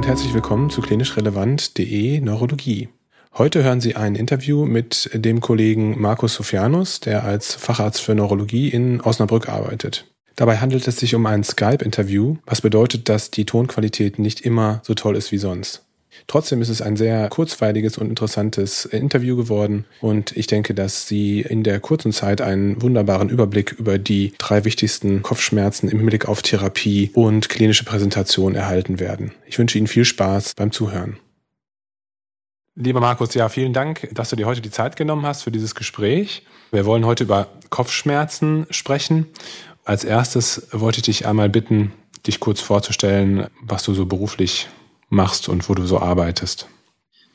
und herzlich willkommen zu klinischrelevant.de Neurologie. Heute hören Sie ein Interview mit dem Kollegen Markus Sofianus, der als Facharzt für Neurologie in Osnabrück arbeitet. Dabei handelt es sich um ein Skype-Interview, was bedeutet, dass die Tonqualität nicht immer so toll ist wie sonst. Trotzdem ist es ein sehr kurzweiliges und interessantes Interview geworden und ich denke, dass Sie in der kurzen Zeit einen wunderbaren Überblick über die drei wichtigsten Kopfschmerzen im Hinblick auf Therapie und klinische Präsentation erhalten werden. Ich wünsche Ihnen viel Spaß beim Zuhören. Lieber Markus, ja, vielen Dank, dass du dir heute die Zeit genommen hast für dieses Gespräch. Wir wollen heute über Kopfschmerzen sprechen. Als erstes wollte ich dich einmal bitten, dich kurz vorzustellen, was du so beruflich machst und wo du so arbeitest.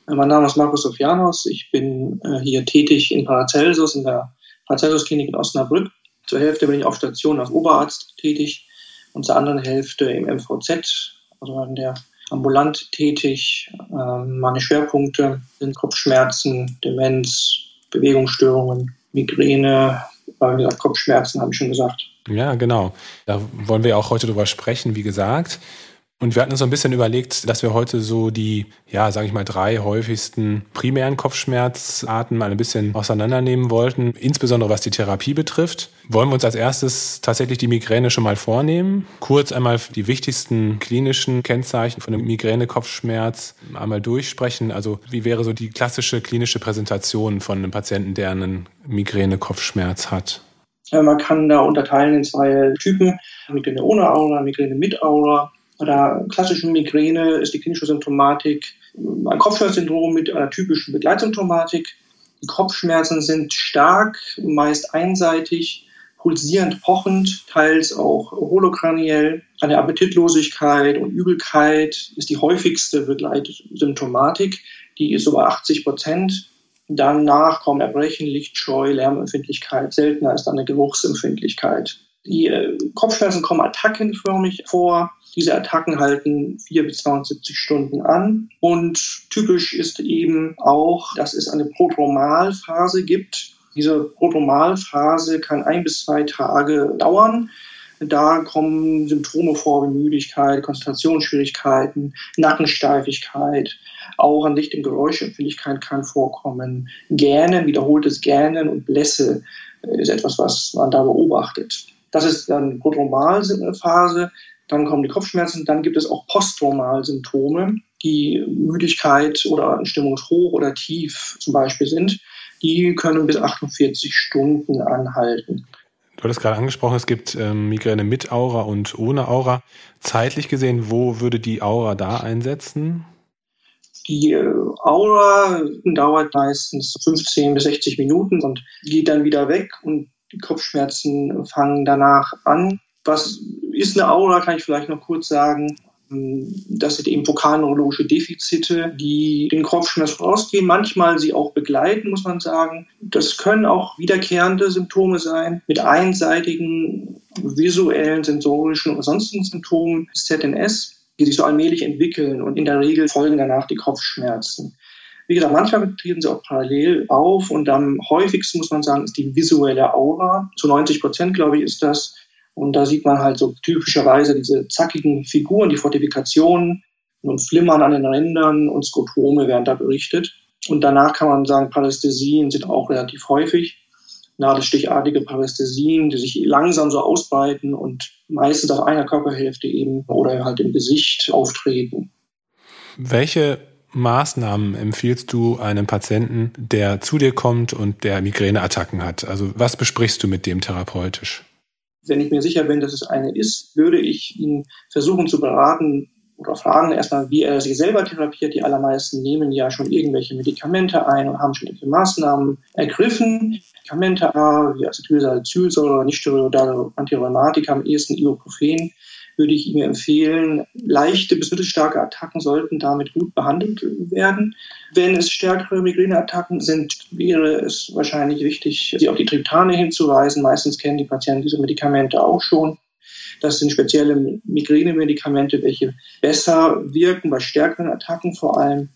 Mein Name ist Markus Sofianos. Ich bin äh, hier tätig in Paracelsus, in der Paracelsus-Klinik in Osnabrück. Zur Hälfte bin ich auf Station als Oberarzt tätig und zur anderen Hälfte im MVZ, also in der ambulant tätig. Ähm, meine Schwerpunkte sind Kopfschmerzen, Demenz, Bewegungsstörungen, Migräne, gesagt, Kopfschmerzen, habe ich schon gesagt. Ja, genau. Da wollen wir auch heute drüber sprechen, wie gesagt. Und wir hatten uns so ein bisschen überlegt, dass wir heute so die, ja, sage ich mal, drei häufigsten primären Kopfschmerzarten mal ein bisschen auseinandernehmen wollten, insbesondere was die Therapie betrifft. Wollen wir uns als erstes tatsächlich die Migräne schon mal vornehmen? Kurz einmal die wichtigsten klinischen Kennzeichen von einem Migräne-Kopfschmerz einmal durchsprechen. Also wie wäre so die klassische klinische Präsentation von einem Patienten, der einen Migräne-Kopfschmerz hat? Man kann da unterteilen in zwei Typen, Migräne ohne Aura, Migräne mit Aura. Bei der klassischen Migräne ist die klinische Symptomatik ein Kopfschmerzsyndrom mit einer typischen Begleitsymptomatik. Die Kopfschmerzen sind stark, meist einseitig, pulsierend pochend, teils auch holokraniell. Eine Appetitlosigkeit und Übelkeit ist die häufigste Begleitsymptomatik. Die ist über 80 Prozent. Danach kommen Erbrechen, Lichtscheu, Lärmempfindlichkeit. Seltener ist eine Geruchsempfindlichkeit. Die äh, Kopfschmerzen kommen attackenförmig vor. Diese Attacken halten vier bis 72 Stunden an. Und typisch ist eben auch, dass es eine Prodromalphase gibt. Diese Prodromalphase kann ein bis zwei Tage dauern. Da kommen Symptome vor wie Müdigkeit, Konzentrationsschwierigkeiten, Nackensteifigkeit, auch an Licht- und Geräuschempfindlichkeit kann vorkommen. Gähnen, wiederholtes Gähnen und Blässe ist etwas, was man da beobachtet. Das ist dann Prodromalphase. Dann kommen die Kopfschmerzen. Dann gibt es auch Postdromal-Symptome, die Müdigkeit oder Stimmung hoch oder tief zum Beispiel sind. Die können bis 48 Stunden anhalten. Du hattest gerade angesprochen, es gibt ähm, Migräne mit Aura und ohne Aura. Zeitlich gesehen, wo würde die Aura da einsetzen? Die äh, Aura dauert meistens 15 bis 60 Minuten und geht dann wieder weg und die Kopfschmerzen fangen danach an. Was ist eine Aura, kann ich vielleicht noch kurz sagen. Das sind eben vokalneurologische Defizite, die den Kopfschmerz vorausgehen, manchmal sie auch begleiten, muss man sagen. Das können auch wiederkehrende Symptome sein mit einseitigen visuellen, sensorischen oder sonstigen Symptomen, ZNS, die sich so allmählich entwickeln und in der Regel folgen danach die Kopfschmerzen. Wie gesagt, manchmal treten sie auch parallel auf und am häufigsten muss man sagen, ist die visuelle Aura. Zu 90 Prozent, glaube ich, ist das. Und da sieht man halt so typischerweise diese zackigen Figuren, die Fortifikationen und Flimmern an den Rändern und Skotome werden da berichtet. Und danach kann man sagen, Parästhesien sind auch relativ häufig. Nadelstichartige Parästhesien, die sich langsam so ausbreiten und meistens auf einer Körperhälfte eben oder halt im Gesicht auftreten. Welche Maßnahmen empfiehlst du einem Patienten, der zu dir kommt und der Migräneattacken hat? Also was besprichst du mit dem therapeutisch? Wenn ich mir sicher bin, dass es eine ist, würde ich ihn versuchen zu beraten oder fragen erstmal, wie er sich selber therapiert. Die allermeisten nehmen ja schon irgendwelche Medikamente ein und haben schon irgendwelche Maßnahmen ergriffen. Medikamente A, wie Acetylsalicylsäure, nicht steroidale Antirheumatika, am ehesten Ibuprofen würde ich ihm empfehlen, leichte bis mittelstarke Attacken sollten damit gut behandelt werden. Wenn es stärkere Migräneattacken sind, wäre es wahrscheinlich wichtig, sie auf die Triptane hinzuweisen. Meistens kennen die Patienten diese Medikamente auch schon. Das sind spezielle Migränemedikamente, welche besser wirken bei stärkeren Attacken vor allem.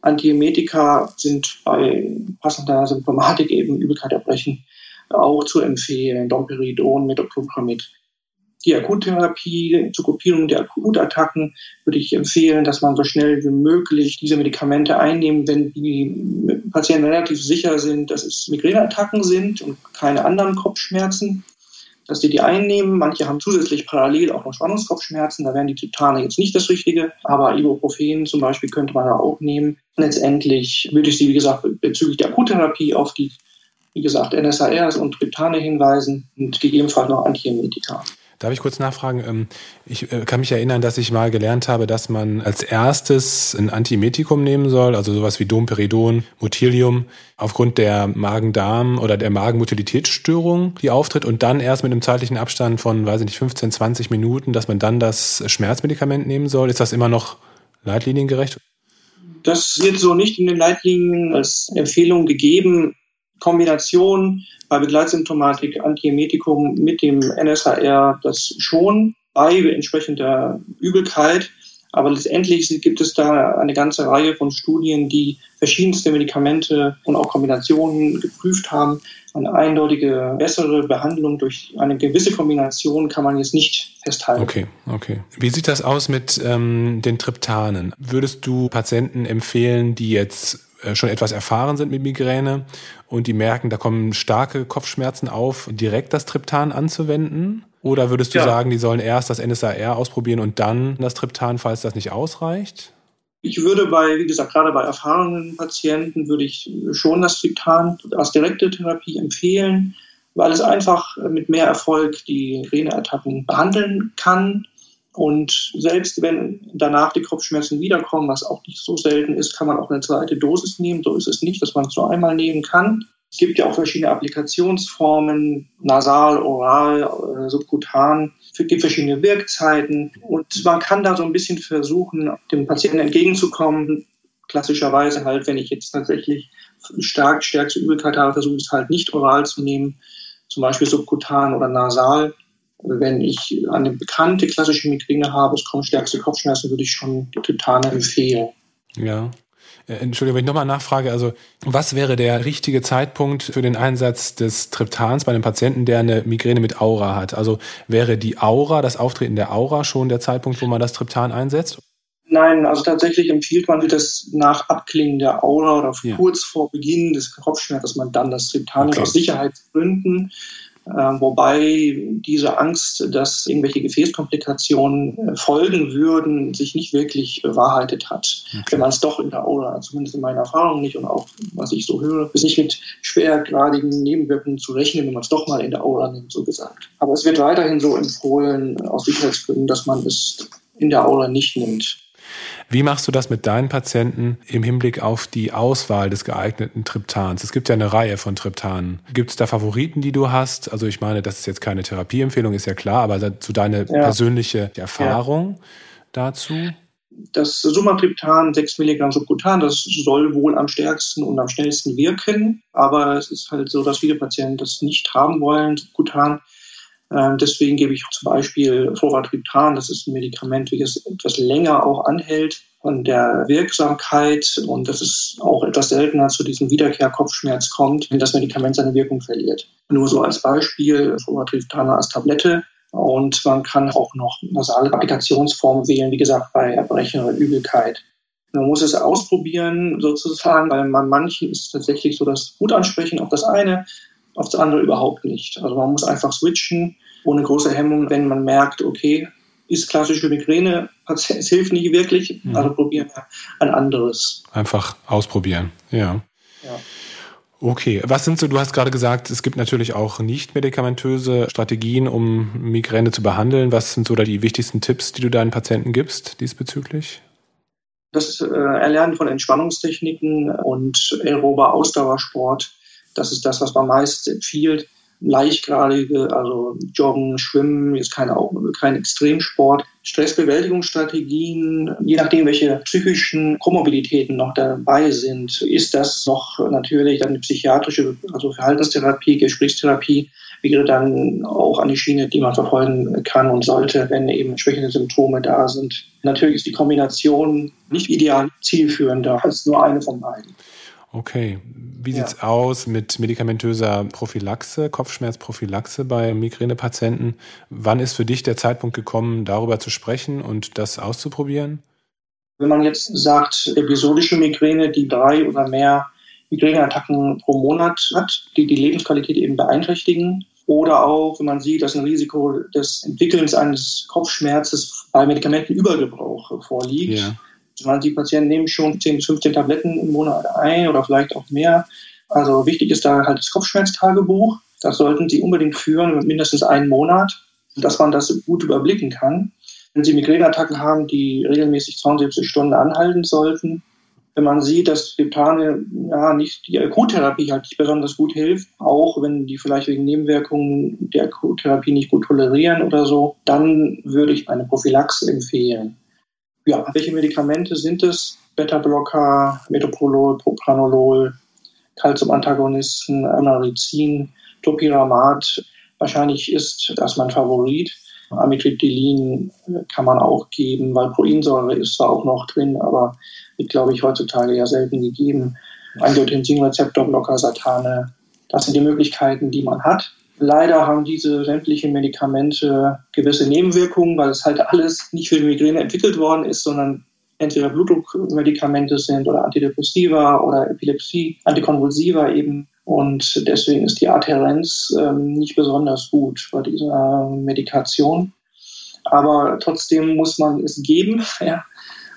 Antiemetika sind bei passender Symptomatik eben Übelkeit erbrechen auch zu empfehlen. Domperidon, Metoclopramid die Akuttherapie zur Gruppierung der Akutattacken würde ich empfehlen, dass man so schnell wie möglich diese Medikamente einnehmen, wenn die Patienten relativ sicher sind, dass es Migräneattacken sind und keine anderen Kopfschmerzen dass die die einnehmen. Manche haben zusätzlich parallel auch noch Spannungskopfschmerzen. Da wären die Titane jetzt nicht das Richtige. Aber Ibuprofen zum Beispiel könnte man da auch nehmen. Letztendlich würde ich Sie, wie gesagt, bezüglich der Akuttherapie auf die, wie gesagt, NSARs und Triptane hinweisen und gegebenenfalls noch Antiemetika. Darf ich kurz nachfragen? Ähm, ich äh, kann mich erinnern, dass ich mal gelernt habe, dass man als erstes ein Antimetikum nehmen soll, also sowas wie Domperidon, Motilium, aufgrund der Magen-Darm- oder der Magenmotilitätsstörung, die auftritt, und dann erst mit einem zeitlichen Abstand von, weiß ich nicht, 15, 20 Minuten, dass man dann das Schmerzmedikament nehmen soll. Ist das immer noch leitliniengerecht? Das wird so nicht in den Leitlinien als Empfehlung gegeben. Kombination bei Begleitsymptomatik Antiemetikum mit dem NSHR das schon bei entsprechender Übelkeit. Aber letztendlich gibt es da eine ganze Reihe von Studien, die verschiedenste Medikamente und auch Kombinationen geprüft haben. Eine eindeutige bessere Behandlung durch eine gewisse Kombination kann man jetzt nicht festhalten. Okay, okay. Wie sieht das aus mit ähm, den Triptanen? Würdest du Patienten empfehlen, die jetzt schon etwas erfahren sind mit Migräne und die merken, da kommen starke Kopfschmerzen auf, direkt das Triptan anzuwenden? Oder würdest du ja. sagen, die sollen erst das NSAR ausprobieren und dann das Triptan, falls das nicht ausreicht? Ich würde bei, wie gesagt, gerade bei erfahrenen Patienten würde ich schon das Triptan als direkte Therapie empfehlen, weil es einfach mit mehr Erfolg die Migräneattacken behandeln kann und selbst wenn danach die Kopfschmerzen wiederkommen, was auch nicht so selten ist, kann man auch eine zweite Dosis nehmen. So ist es nicht, dass man es nur einmal nehmen kann. Es gibt ja auch verschiedene Applikationsformen, nasal, oral, äh, subkutan. Es gibt verschiedene Wirkzeiten. Und man kann da so ein bisschen versuchen, dem Patienten entgegenzukommen. Klassischerweise halt, wenn ich jetzt tatsächlich stark stärkste Übelkeit habe, versuche ich es halt nicht oral zu nehmen, zum Beispiel subkutan oder nasal wenn ich eine bekannte klassische Migräne habe, es kommen stärkste Kopfschmerzen, würde ich schon Tritane empfehlen. Ja. Äh, Entschuldigung, wenn ich nochmal nachfrage, also was wäre der richtige Zeitpunkt für den Einsatz des Triptans bei einem Patienten, der eine Migräne mit Aura hat? Also wäre die Aura, das Auftreten der Aura schon der Zeitpunkt, wo man das Triptan einsetzt? Nein, also tatsächlich empfiehlt man das nach Abklingen der Aura oder ja. kurz vor Beginn des Kopfschmerzes, dass man dann das Triptan okay. aus Sicherheitsgründen wobei diese Angst, dass irgendwelche Gefäßkomplikationen äh, folgen würden, sich nicht wirklich bewahrheitet hat. Okay. Wenn man es doch in der Aura, zumindest in meiner Erfahrung nicht und auch was ich so höre, ist nicht mit schwergradigen Nebenwirkungen zu rechnen, wenn man es doch mal in der Aura nimmt, so gesagt. Aber es wird weiterhin so empfohlen, aus Sicherheitsgründen, dass man es in der Aura nicht nimmt. Wie machst du das mit deinen Patienten im Hinblick auf die Auswahl des geeigneten Triptans? Es gibt ja eine Reihe von Triptanen. Gibt es da Favoriten, die du hast? Also ich meine, das ist jetzt keine Therapieempfehlung, ist ja klar, aber zu deine ja. persönliche Erfahrung ja. dazu? Das Sumatriptan 6 Milligramm Subkutan, das soll wohl am stärksten und am schnellsten wirken, aber es ist halt so, dass viele Patienten das nicht haben wollen, Subkutan. Ähm, deswegen gebe ich zum Beispiel Fluvatriptan, das ist ein Medikament, welches etwas länger auch anhält von der Wirksamkeit und das ist auch etwas seltener zu diesem Wiederkehrkopfschmerz kommt, wenn das Medikament seine Wirkung verliert. Nur so als Beispiel Fluvatriptan als Tablette und man kann auch noch nasale Applikationsformen wählen, wie gesagt, bei Erbrechen oder Übelkeit. Man muss es ausprobieren, sozusagen, weil man manchen ist es tatsächlich so das gut ansprechen auf das eine, auf das andere überhaupt nicht. Also man muss einfach switchen ohne große Hemmung, wenn man merkt, okay, ist klassische Migräne, es hilft nicht wirklich, mhm. also probieren wir ein anderes. Einfach ausprobieren, ja. ja. Okay, was sind so, du hast gerade gesagt, es gibt natürlich auch nicht medikamentöse Strategien, um Migräne zu behandeln. Was sind so da die wichtigsten Tipps, die du deinen Patienten gibst diesbezüglich? Das äh, Erlernen von Entspannungstechniken und aerober Ausdauersport, das ist das, was man meist empfiehlt leichtgradige, also Joggen, Schwimmen, ist kein, kein Extremsport. Stressbewältigungsstrategien, je nachdem, welche psychischen Komobilitäten noch dabei sind, ist das noch natürlich eine psychiatrische, also Verhaltenstherapie, Gesprächstherapie wäre dann auch eine Schiene, die man verfolgen kann und sollte, wenn eben entsprechende Symptome da sind. Natürlich ist die Kombination nicht ideal zielführender als nur eine von beiden. Okay. Wie ja. sieht's aus mit medikamentöser Prophylaxe, Kopfschmerzprophylaxe bei Migränepatienten? Wann ist für dich der Zeitpunkt gekommen, darüber zu sprechen und das auszuprobieren? Wenn man jetzt sagt, episodische Migräne, die drei oder mehr Migräneattacken pro Monat hat, die die Lebensqualität eben beeinträchtigen, oder auch, wenn man sieht, dass ein Risiko des Entwickelns eines Kopfschmerzes bei Medikamentenübergebrauch vorliegt. Ja. Die Patienten nehmen schon 10 bis 15 Tabletten im Monat ein oder vielleicht auch mehr. Also wichtig ist da halt das Kopfschmerztagebuch. Das sollten Sie unbedingt führen, mindestens einen Monat, dass man das gut überblicken kann. Wenn Sie Migräneattacken haben, die regelmäßig 72 Stunden anhalten sollten, wenn man sieht, dass Triptane ja nicht die Akuttherapie halt nicht besonders gut hilft, auch wenn die vielleicht wegen Nebenwirkungen der Akuttherapie nicht gut tolerieren oder so, dann würde ich eine Prophylaxe empfehlen. Ja, welche Medikamente sind es? Beta-Blocker, Metoprolol, Propranolol, Calcium-Antagonisten, Anarizin, Topiramat. Wahrscheinlich ist das mein Favorit. Amitriptylin kann man auch geben, weil Proinsäure ist zwar auch noch drin, aber wird, glaube ich, heutzutage ja selten gegeben. Angiotensin-Rezeptorblocker, Satane, das sind die Möglichkeiten, die man hat. Leider haben diese sämtlichen Medikamente gewisse Nebenwirkungen, weil es halt alles nicht für die Migräne entwickelt worden ist, sondern entweder Blutdruckmedikamente sind oder Antidepressiva oder Epilepsie, Antikonvulsiva eben. Und deswegen ist die Adherenz ähm, nicht besonders gut bei dieser Medikation. Aber trotzdem muss man es geben. Ja.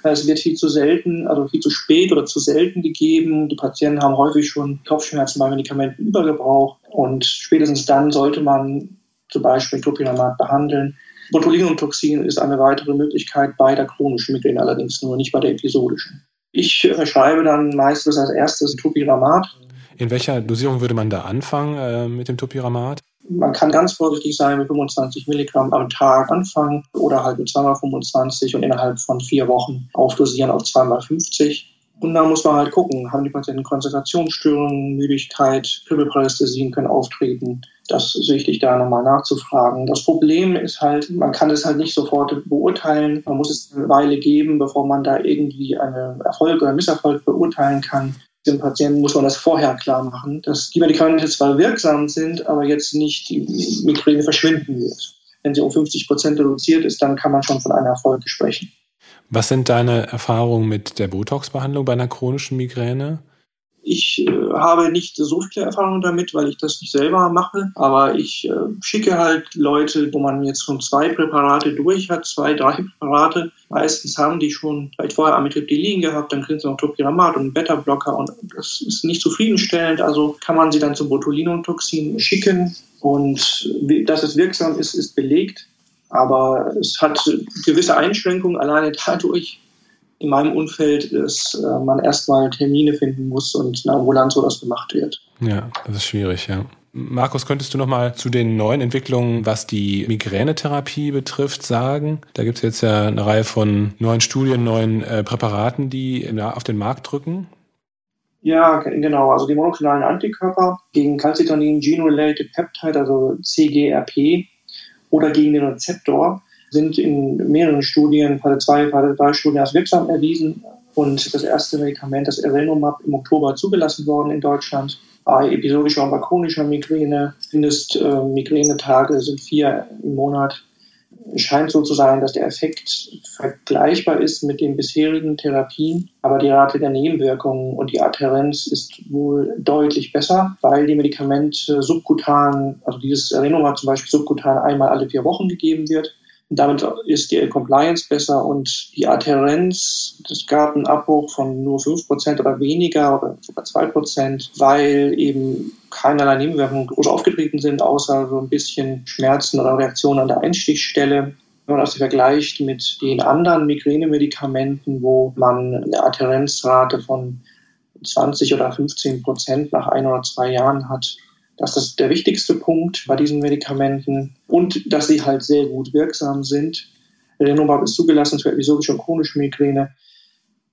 Es wird viel zu selten, also viel zu spät oder zu selten gegeben. Die Patienten haben häufig schon Kopfschmerzen bei Medikamenten übergebraucht. Und spätestens dann sollte man zum Beispiel Topiramat behandeln. Botulinumtoxin ist eine weitere Möglichkeit bei der chronischen Migräne, allerdings nur nicht bei der episodischen. Ich verschreibe dann meistens als erstes Topiramat. In welcher Dosierung würde man da anfangen äh, mit dem Topiramat? Man kann ganz vorsichtig sein, mit 25 Milligramm am Tag anfangen oder halt mit 2x25 und innerhalb von vier Wochen aufdosieren auf 2x50. Und dann muss man halt gucken, haben die Patienten Konzentrationsstörungen, Müdigkeit, Kribbelparästhesien können auftreten. Das ist wichtig, da nochmal nachzufragen. Das Problem ist halt, man kann es halt nicht sofort beurteilen. Man muss es eine Weile geben, bevor man da irgendwie einen Erfolg oder Misserfolg beurteilen kann. Dem Patienten muss man das vorher klar machen, dass die Medikamente zwar wirksam sind, aber jetzt nicht die Migräne verschwinden wird. Wenn sie um 50 Prozent reduziert ist, dann kann man schon von einem Erfolg sprechen. Was sind deine Erfahrungen mit der Botox-Behandlung bei einer chronischen Migräne? Ich äh, habe nicht so viele Erfahrungen damit, weil ich das nicht selber mache. Aber ich äh, schicke halt Leute, wo man jetzt schon zwei Präparate durch hat, zwei, drei Präparate. Meistens haben die schon vielleicht vorher Amitriptylin gehabt, dann kriegen sie noch Topiramat und Beta-Blocker und das ist nicht zufriedenstellend. Also kann man sie dann zum Botulinumtoxin schicken und dass es wirksam ist, ist belegt. Aber es hat gewisse Einschränkungen alleine dadurch in meinem Umfeld, dass äh, man erstmal Termine finden muss und eine Ambulanz, wo das gemacht wird. Ja, das ist schwierig, ja. Markus, könntest du noch mal zu den neuen Entwicklungen, was die Migränetherapie betrifft, sagen? Da gibt es jetzt ja eine Reihe von neuen Studien, neuen äh, Präparaten, die ja, auf den Markt drücken. Ja, genau. Also die monoklonalen Antikörper gegen Calcitonin Gene-Related Peptide, also CGRP, oder gegen den Rezeptor sind in mehreren Studien, Phase 2, Phase 3 Studien als wirksam erwiesen. Und das erste Medikament, das Erenumab, im Oktober zugelassen worden in Deutschland. Bei episodischer und bei chronischer Migräne, Mindestmigränetage äh, sind vier im Monat. Es scheint so zu sein, dass der Effekt vergleichbar ist mit den bisherigen Therapien, aber die Rate der Nebenwirkungen und die Adherenz ist wohl deutlich besser, weil die Medikamente subkutan, also dieses Erinnerung zum Beispiel subkutan einmal alle vier Wochen gegeben wird. Damit ist die Compliance besser und die Adherenz, es gab einen Abbruch von nur 5% oder weniger oder sogar 2%, weil eben keinerlei Nebenwirkungen groß aufgetreten sind, außer so ein bisschen Schmerzen oder Reaktionen an der Einstichstelle. Wenn man das vergleicht mit den anderen Migränemedikamenten, wo man eine Adherenzrate von 20 oder 15 Prozent nach ein oder zwei Jahren hat, das ist der wichtigste Punkt bei diesen Medikamenten und dass sie halt sehr gut wirksam sind. Renomab ist zugelassen für episodische und chronische Migräne.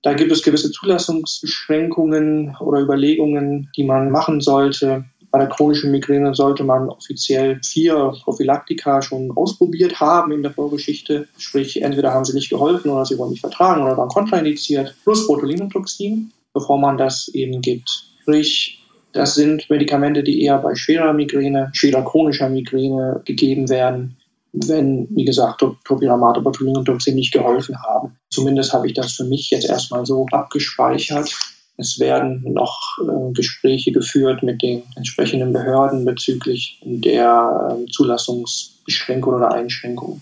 Da gibt es gewisse Zulassungsbeschränkungen oder Überlegungen, die man machen sollte. Bei der chronischen Migräne sollte man offiziell vier Prophylaktika schon ausprobiert haben in der Vorgeschichte. Sprich, entweder haben sie nicht geholfen oder sie wurden nicht vertragen oder waren kontraindiziert. Plus Botulinumtoxin, bevor man das eben gibt. Sprich, das sind Medikamente, die eher bei schwerer Migräne, schwerer chronischer Migräne gegeben werden, wenn, wie gesagt, Topiramat, Botulinum und Toxin nicht geholfen haben. Zumindest habe ich das für mich jetzt erstmal so abgespeichert. Es werden noch äh, Gespräche geführt mit den entsprechenden Behörden bezüglich der äh, Zulassungsbeschränkung oder Einschränkung.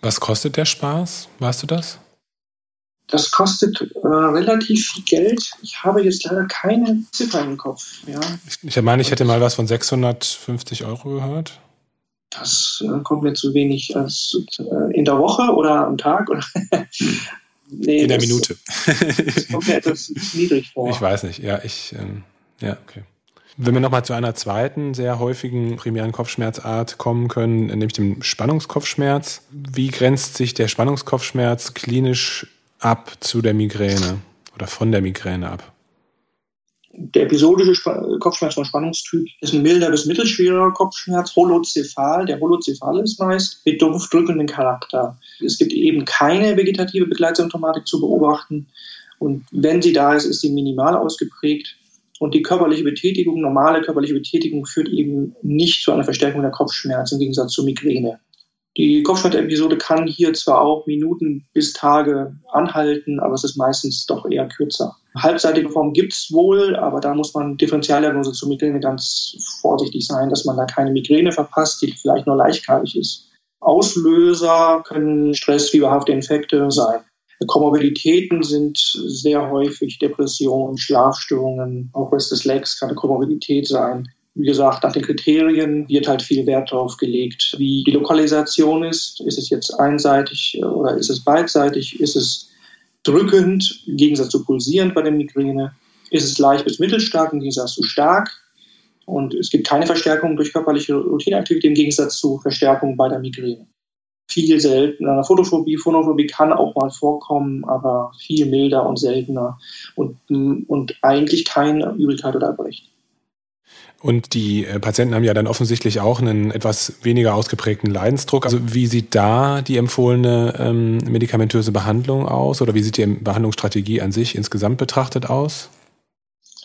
Was kostet der Spaß? Weißt du das? Das kostet äh, relativ viel Geld. Ich habe jetzt leider keine Ziffer im Kopf. Ja. Ich, ich meine, ich hätte mal was von 650 Euro gehört. Das äh, kommt mir zu wenig. Als, äh, in der Woche oder am Tag? Oder nee, in der das, Minute. das kommt mir etwas niedrig vor. Ich weiß nicht. Ja, ich. Ähm, ja, okay. Wenn wir nochmal zu einer zweiten sehr häufigen primären Kopfschmerzart kommen können, nämlich dem Spannungskopfschmerz. Wie grenzt sich der Spannungskopfschmerz klinisch ab zu der Migräne oder von der Migräne ab? Der episodische Kopfschmerz von Spannungstyp ist ein milder bis mittelschwerer Kopfschmerz, holozephal. Der holozephal ist meist mit dumpfdrückenden Charakter. Es gibt eben keine vegetative Begleitsymptomatik zu beobachten. Und wenn sie da ist, ist sie minimal ausgeprägt. Und die körperliche Betätigung, normale körperliche Betätigung führt eben nicht zu einer Verstärkung der Kopfschmerzen im Gegensatz zur Migräne. Die Kopfschmerzepisode kann hier zwar auch Minuten bis Tage anhalten, aber es ist meistens doch eher kürzer. Halbseitige Form gibt es wohl, aber da muss man Differentialdiagnose zur Migräne ganz vorsichtig sein, dass man da keine Migräne verpasst, die vielleicht nur leichtkeilig ist. Auslöser können stressfieberhafte Infekte sein. Komorbiditäten sind sehr häufig Depressionen, Schlafstörungen, auch Restless Legs kann eine Komorbidität sein. Wie gesagt, nach den Kriterien wird halt viel Wert darauf gelegt, wie die Lokalisation ist. Ist es jetzt einseitig oder ist es beidseitig? Ist es drückend im Gegensatz zu pulsierend bei der Migräne? Ist es leicht bis mittelstark im Gegensatz zu stark? Und es gibt keine Verstärkung durch körperliche Routineaktivität im Gegensatz zu Verstärkung bei der Migräne. Viel seltener. Photophobie, Phonophobie kann auch mal vorkommen, aber viel milder und seltener und, und eigentlich keine Übelkeit oder Erbrechen. Und die äh, Patienten haben ja dann offensichtlich auch einen etwas weniger ausgeprägten Leidensdruck. Also wie sieht da die empfohlene ähm, medikamentöse Behandlung aus oder wie sieht die Behandlungsstrategie an sich insgesamt betrachtet aus?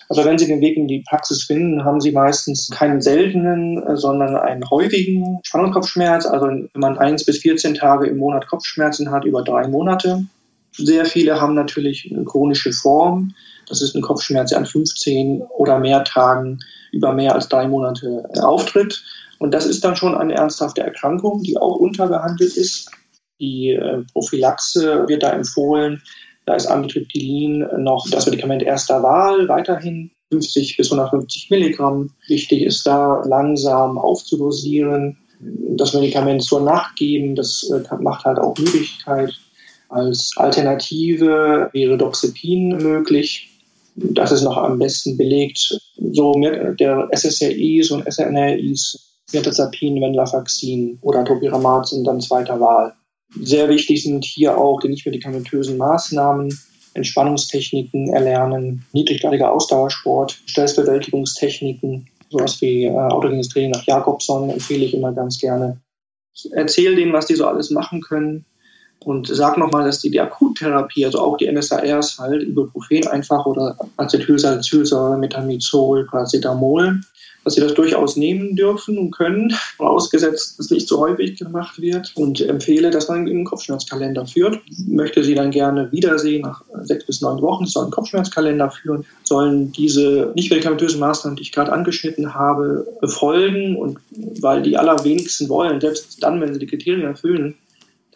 Also wenn Sie den Weg in die Praxis finden, haben Sie meistens keinen seltenen, äh, sondern einen häufigen Spannungskopfschmerz. Also wenn man eins bis 14 Tage im Monat Kopfschmerzen hat, über drei Monate. Sehr viele haben natürlich eine chronische Form. Das ist ein Kopfschmerz, der an 15 oder mehr Tagen über mehr als drei Monate äh, auftritt. Und das ist dann schon eine ernsthafte Erkrankung, die auch unterbehandelt ist. Die äh, Prophylaxe wird da empfohlen. Da ist Amitriptylin noch das Medikament erster Wahl, weiterhin 50 bis 150 Milligramm. Wichtig ist da langsam aufzudosieren, das Medikament zur Nacht geben. Das äh, macht halt auch Müdigkeit. Als Alternative wäre Doxepin möglich. Das ist noch am besten belegt. So mit der SSRIs und SNRIs, Mirtazapin, Venlafaxin oder Topiramat sind dann zweiter Wahl. Sehr wichtig sind hier auch die nicht-medikamentösen Maßnahmen, Entspannungstechniken erlernen, niedriggradiger Ausdauersport, Stressbewältigungstechniken, sowas wie äh, autogenes Training nach Jakobson empfehle ich immer ganz gerne. Erzähl denen, was die so alles machen können und sag nochmal, dass die, die Akuttherapie, also auch die NSARs halt, Ibuprofen einfach oder Acetylsalicylsäure, Metamizol, Paracetamol, dass sie das durchaus nehmen dürfen und können, vorausgesetzt, dass es nicht so häufig gemacht wird. Und empfehle, dass man einen Kopfschmerzkalender führt. Möchte sie dann gerne wiedersehen nach sechs bis neun Wochen, soll einen Kopfschmerzkalender führen, sollen diese nicht medikamentösen Maßnahmen, die ich gerade angeschnitten habe, befolgen. Und weil die allerwenigsten wollen, selbst dann, wenn sie die Kriterien erfüllen,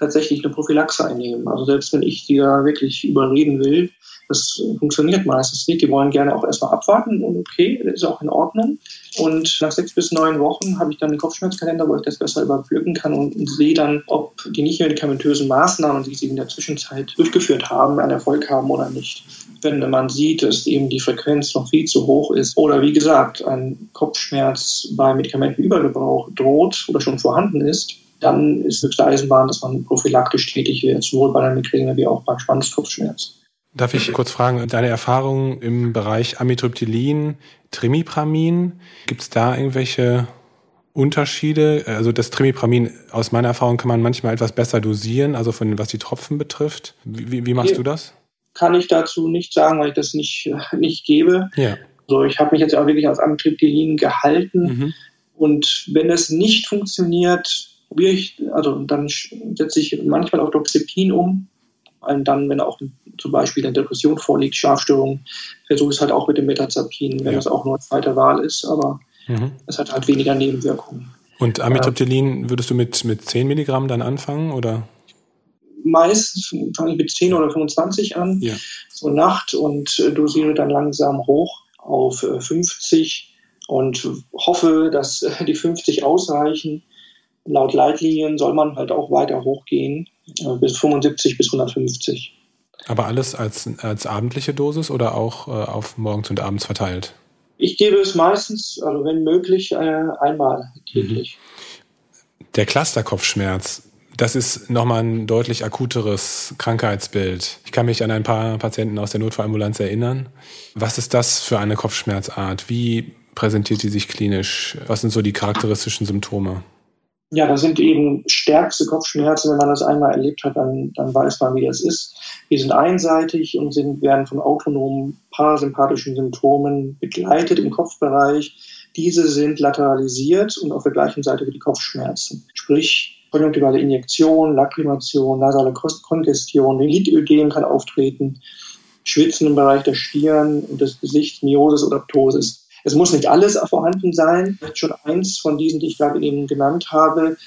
tatsächlich eine Prophylaxe einnehmen. Also selbst wenn ich die da wirklich überreden will, das funktioniert meistens nicht. Die wollen gerne auch erstmal abwarten und okay, das ist auch in Ordnung. Und nach sechs bis neun Wochen habe ich dann einen Kopfschmerzkalender, wo ich das besser überblicken kann und, sehe dann, ob die nicht medikamentösen Maßnahmen, die sie in der Zwischenzeit durchgeführt haben, einen Erfolg haben oder nicht. Wenn man sieht, dass eben die Frequenz noch viel zu hoch ist oder wie gesagt, ein Kopfschmerz bei Medikamentenübergebrauch droht oder schon vorhanden ist, dann ist höchste Eisenbahn, dass man prophylaktisch tätig wird, sowohl bei der Migräne wie auch beim Spannungskopfschmerz. Darf ich kurz fragen, deine Erfahrungen im Bereich Amitriptylin, Trimipramin, gibt es da irgendwelche Unterschiede? Also das Trimipramin, aus meiner Erfahrung, kann man manchmal etwas besser dosieren, also von was die Tropfen betrifft. Wie, wie machst ja. du das? Kann ich dazu nicht sagen, weil ich das nicht, nicht gebe. Ja. Also ich habe mich jetzt auch wirklich als Amitriptylin gehalten. Mhm. Und wenn es nicht funktioniert, probiere ich, also dann setze ich manchmal auch Doxepin um. Und dann, wenn auch zum Beispiel eine Depression vorliegt, Schlafstörungen, versuche ich es halt auch mit dem Metazapin, wenn ja. das auch nur zweite Wahl ist. Aber mhm. es hat halt weniger Nebenwirkungen. Und Amitriptylin würdest du mit, mit 10 Milligramm dann anfangen oder? Meistens fange ich mit 10 oder 25 an, ja. so Nacht und dosiere dann langsam hoch auf 50 äh, und hoffe, dass äh, die 50 ausreichen. Laut Leitlinien soll man halt auch weiter hochgehen, bis 75 bis 150. Aber alles als, als abendliche Dosis oder auch auf morgens und abends verteilt? Ich gebe es meistens, also wenn möglich, äh, einmal täglich. Mhm. Der Clusterkopfschmerz, das ist nochmal ein deutlich akuteres Krankheitsbild. Ich kann mich an ein paar Patienten aus der Notfallambulanz erinnern. Was ist das für eine Kopfschmerzart? Wie präsentiert die sich klinisch? Was sind so die charakteristischen Symptome? Ja, das sind eben stärkste Kopfschmerzen. Wenn man das einmal erlebt hat, dann, dann weiß man, wie das ist. Die sind einseitig und sind, werden von autonomen parasympathischen Symptomen begleitet im Kopfbereich. Diese sind lateralisiert und auf der gleichen Seite wie die Kopfschmerzen. Sprich, konjunktivale Injektion, Lacrimation, nasale Kongestion, Lidödem kann auftreten, Schwitzen im Bereich der Stirn und des Gesichts, Miosis oder Ptosis. Es muss nicht alles vorhanden sein. Schon eins von diesen, die ich gerade eben genannt habe,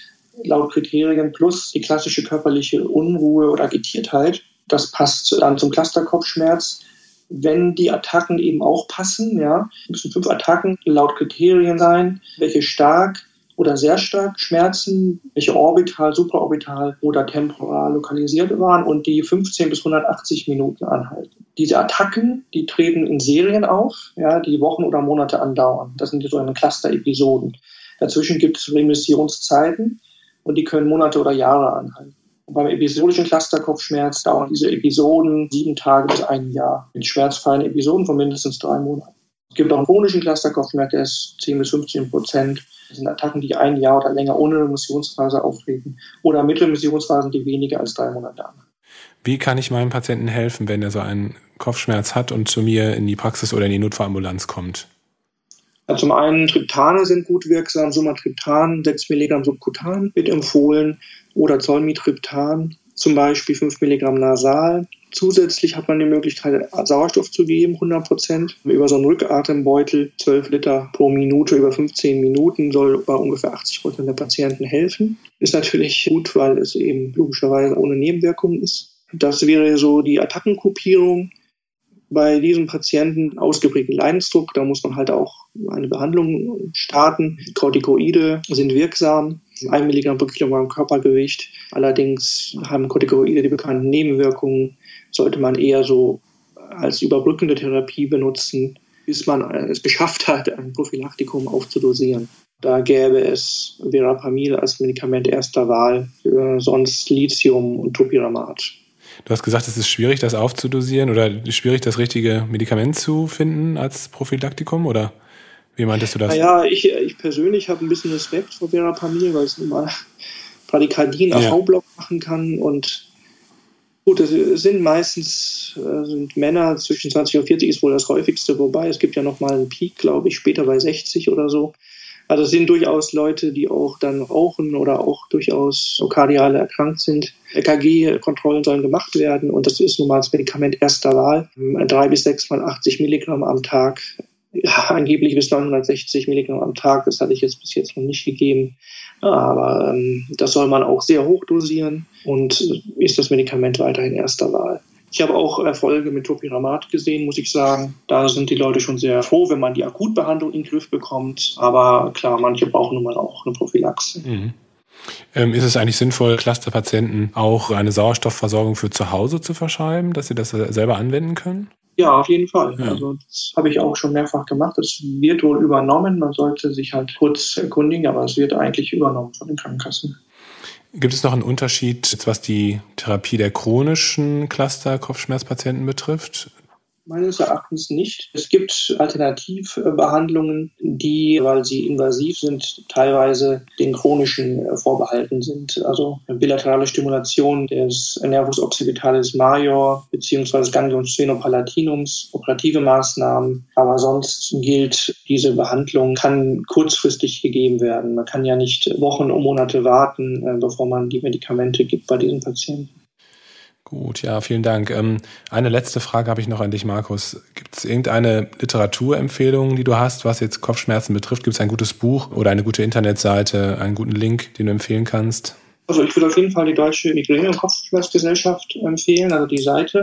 laut Kriterien plus die klassische körperliche Unruhe oder Agitiertheit. Das passt dann zum Clusterkopfschmerz. Wenn die Attacken eben auch passen, ja, müssen fünf Attacken laut Kriterien sein, welche stark oder sehr stark Schmerzen, welche orbital, supraorbital oder temporal lokalisiert waren und die 15 bis 180 Minuten anhalten. Diese Attacken, die treten in Serien auf, ja, die Wochen oder Monate andauern. Das sind so eine Cluster-Episoden. Dazwischen gibt es Remissionszeiten und die können Monate oder Jahre anhalten. Und beim episodischen Clusterkopfschmerz dauern diese Episoden sieben Tage bis ein Jahr mit schmerzfreien Episoden von mindestens drei Monaten. Es gibt auch einen chronischen Clusterkopfschmerz, der ist 10 bis 15 Prozent. Das sind Attacken, die ein Jahr oder länger ohne Remissionsphase auftreten oder Mittelmissionsphasen, die weniger als drei Monate an. Wie kann ich meinem Patienten helfen, wenn er so einen Kopfschmerz hat und zu mir in die Praxis oder in die Notfallambulanz kommt? Ja, zum einen Triptane sind gut wirksam, Sumatriptan, 6 Milligramm subkutan wird empfohlen oder Zolmitriptan, zum Beispiel 5 Milligramm nasal. Zusätzlich hat man die Möglichkeit, Sauerstoff zu geben, 100 Prozent. Über so einen Rückatembeutel, 12 Liter pro Minute über 15 Minuten, soll bei ungefähr 80 Prozent der Patienten helfen. Ist natürlich gut, weil es eben logischerweise ohne Nebenwirkungen ist. Das wäre so die Attackenkopierung. Bei diesem Patienten ausgeprägten Leidensdruck, da muss man halt auch eine Behandlung starten. Corticoide sind wirksam, 1 Milligramm pro Kilogramm Körpergewicht. Allerdings haben Corticoide die bekannten Nebenwirkungen, sollte man eher so als überbrückende Therapie benutzen, bis man es geschafft hat, ein Prophylaktikum aufzudosieren. Da gäbe es Verapamil als Medikament erster Wahl, sonst Lithium und Topiramat. Du hast gesagt, es ist schwierig, das aufzudosieren oder schwierig, das richtige Medikament zu finden als Prophylaktikum, oder? Wie meintest du das? Naja, ich, ich persönlich habe ein bisschen Respekt vor Verapamil, weil es immer Bradykardien ja. AV-Block machen kann und Gut, es sind meistens äh, sind Männer zwischen 20 und 40 ist wohl das häufigste, wobei es gibt ja noch mal einen Peak, glaube ich, später bei 60 oder so. Also es sind durchaus Leute, die auch dann rauchen oder auch durchaus kardiale erkrankt sind. EKG-Kontrollen sollen gemacht werden und das ist nun mal das Medikament erster Wahl. Drei bis sechs mal 80 Milligramm am Tag ja, angeblich bis 960 Milligramm am Tag. Das hatte ich jetzt bis jetzt noch nicht gegeben. Aber ähm, das soll man auch sehr hoch dosieren und ist das Medikament weiterhin erster Wahl. Ich habe auch Erfolge mit Topiramat gesehen, muss ich sagen. Da sind die Leute schon sehr froh, wenn man die Akutbehandlung in den Griff bekommt. Aber klar, manche brauchen nun mal auch eine Prophylaxe. Mhm. Ähm, ist es eigentlich sinnvoll, Clusterpatienten auch eine Sauerstoffversorgung für zu Hause zu verschreiben, dass sie das selber anwenden können? Ja, auf jeden Fall. Ja. Also das habe ich auch schon mehrfach gemacht. Das wird wohl übernommen. Man sollte sich halt kurz erkundigen, aber es wird eigentlich übernommen von den Krankenkassen. Gibt es noch einen Unterschied, was die Therapie der chronischen Cluster-Kopfschmerzpatienten betrifft? Meines Erachtens nicht. Es gibt Alternativbehandlungen, die, weil sie invasiv sind, teilweise den chronischen vorbehalten sind. Also bilaterale Stimulation des Nervus occipitalis major bzw. Ganglion sphenopalatiniums, operative Maßnahmen. Aber sonst gilt, diese Behandlung kann kurzfristig gegeben werden. Man kann ja nicht Wochen und Monate warten, äh, bevor man die Medikamente gibt bei diesen Patienten. Gut, ja, vielen Dank. Ähm, eine letzte Frage habe ich noch an dich, Markus. Gibt es irgendeine Literaturempfehlung, die du hast, was jetzt Kopfschmerzen betrifft? Gibt es ein gutes Buch oder eine gute Internetseite, einen guten Link, den du empfehlen kannst? Also ich würde auf jeden Fall die Deutsche Migräne- und Kopfschmerzgesellschaft empfehlen, also die Seite.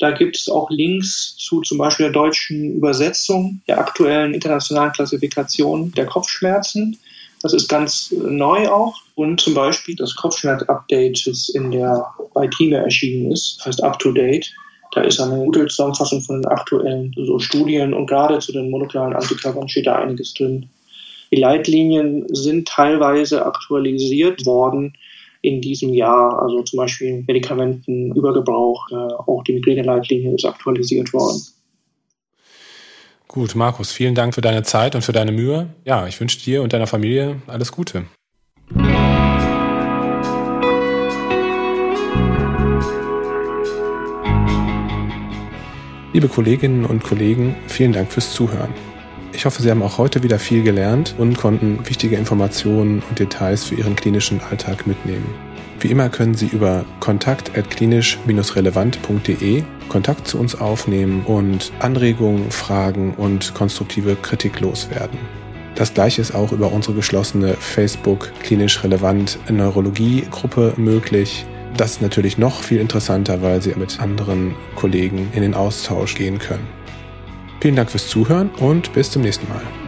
Da gibt es auch Links zu zum Beispiel der deutschen Übersetzung der aktuellen internationalen Klassifikation der Kopfschmerzen. Das ist ganz neu auch. Und zum Beispiel das Kopfschmerz-Update, das in der bei erschienen ist, heißt Up to Date. Da ist eine gute Zusammenfassung von den aktuellen so Studien und gerade zu den molekularen Antikörpern steht da einiges drin. Die Leitlinien sind teilweise aktualisiert worden in diesem Jahr. Also zum Beispiel Medikamentenübergebrauch, äh, auch die Migräne-Leitlinie ist aktualisiert worden. Gut, Markus, vielen Dank für deine Zeit und für deine Mühe. Ja, ich wünsche dir und deiner Familie alles Gute. Liebe Kolleginnen und Kollegen, vielen Dank fürs Zuhören. Ich hoffe, Sie haben auch heute wieder viel gelernt und konnten wichtige Informationen und Details für Ihren klinischen Alltag mitnehmen. Wie immer können Sie über kontakt.klinisch-relevant.de Kontakt zu uns aufnehmen und Anregungen, Fragen und konstruktive Kritik loswerden. Das gleiche ist auch über unsere geschlossene Facebook klinisch relevant Neurologie Gruppe möglich. Das ist natürlich noch viel interessanter, weil Sie mit anderen Kollegen in den Austausch gehen können. Vielen Dank fürs Zuhören und bis zum nächsten Mal.